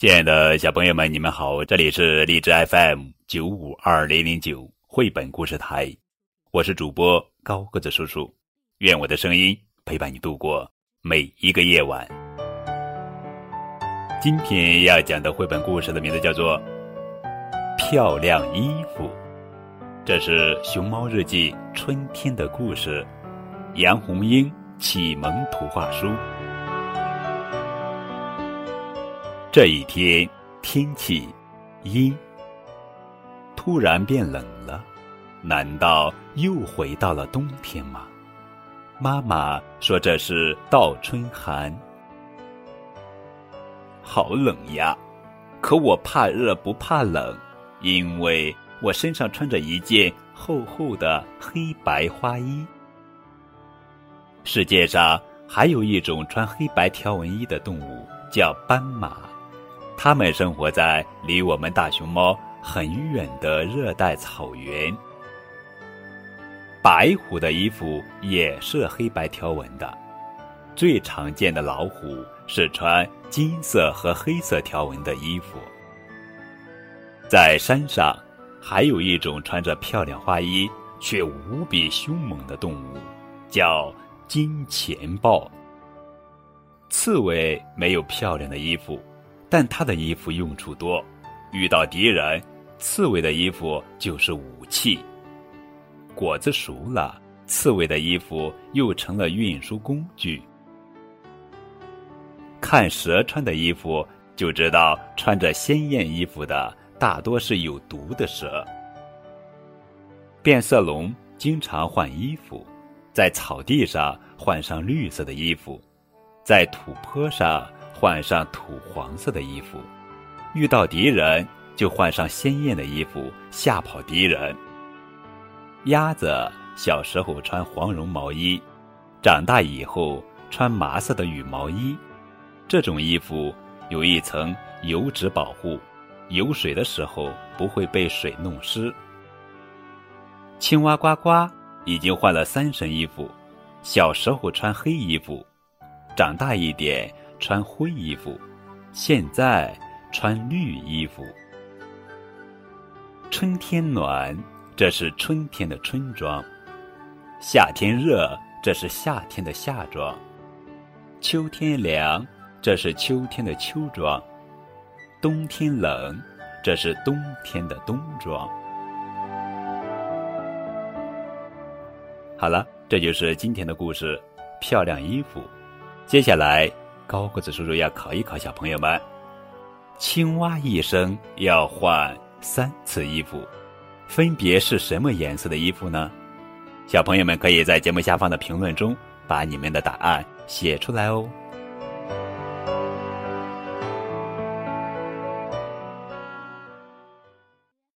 亲爱的小朋友们，你们好！这里是荔枝 FM 九五二零零九绘本故事台，我是主播高个子叔叔。愿我的声音陪伴你度过每一个夜晚。今天要讲的绘本故事的名字叫做《漂亮衣服》，这是《熊猫日记》春天的故事，杨红樱启蒙图画书。这一天天气阴，突然变冷了，难道又回到了冬天吗？妈妈说这是倒春寒，好冷呀！可我怕热不怕冷，因为我身上穿着一件厚厚的黑白花衣。世界上还有一种穿黑白条纹衣的动物，叫斑马。它们生活在离我们大熊猫很远的热带草原。白虎的衣服也是黑白条纹的，最常见的老虎是穿金色和黑色条纹的衣服。在山上，还有一种穿着漂亮花衣却无比凶猛的动物，叫金钱豹。刺猬没有漂亮的衣服。但他的衣服用处多，遇到敌人，刺猬的衣服就是武器。果子熟了，刺猬的衣服又成了运输工具。看蛇穿的衣服就知道，穿着鲜艳衣服的大多是有毒的蛇。变色龙经常换衣服，在草地上换上绿色的衣服，在土坡上。换上土黄色的衣服，遇到敌人就换上鲜艳的衣服吓跑敌人。鸭子小时候穿黄绒毛衣，长大以后穿麻色的羽毛衣。这种衣服有一层油脂保护，游水的时候不会被水弄湿。青蛙呱呱已经换了三身衣服，小时候穿黑衣服，长大一点。穿灰衣服，现在穿绿衣服。春天暖，这是春天的春装；夏天热，这是夏天的夏装；秋天凉，这是秋天的秋装；冬天冷，这是冬天的冬装。好了，这就是今天的故事，漂亮衣服。接下来。高个子叔叔要考一考小朋友们：青蛙一生要换三次衣服，分别是什么颜色的衣服呢？小朋友们可以在节目下方的评论中把你们的答案写出来哦。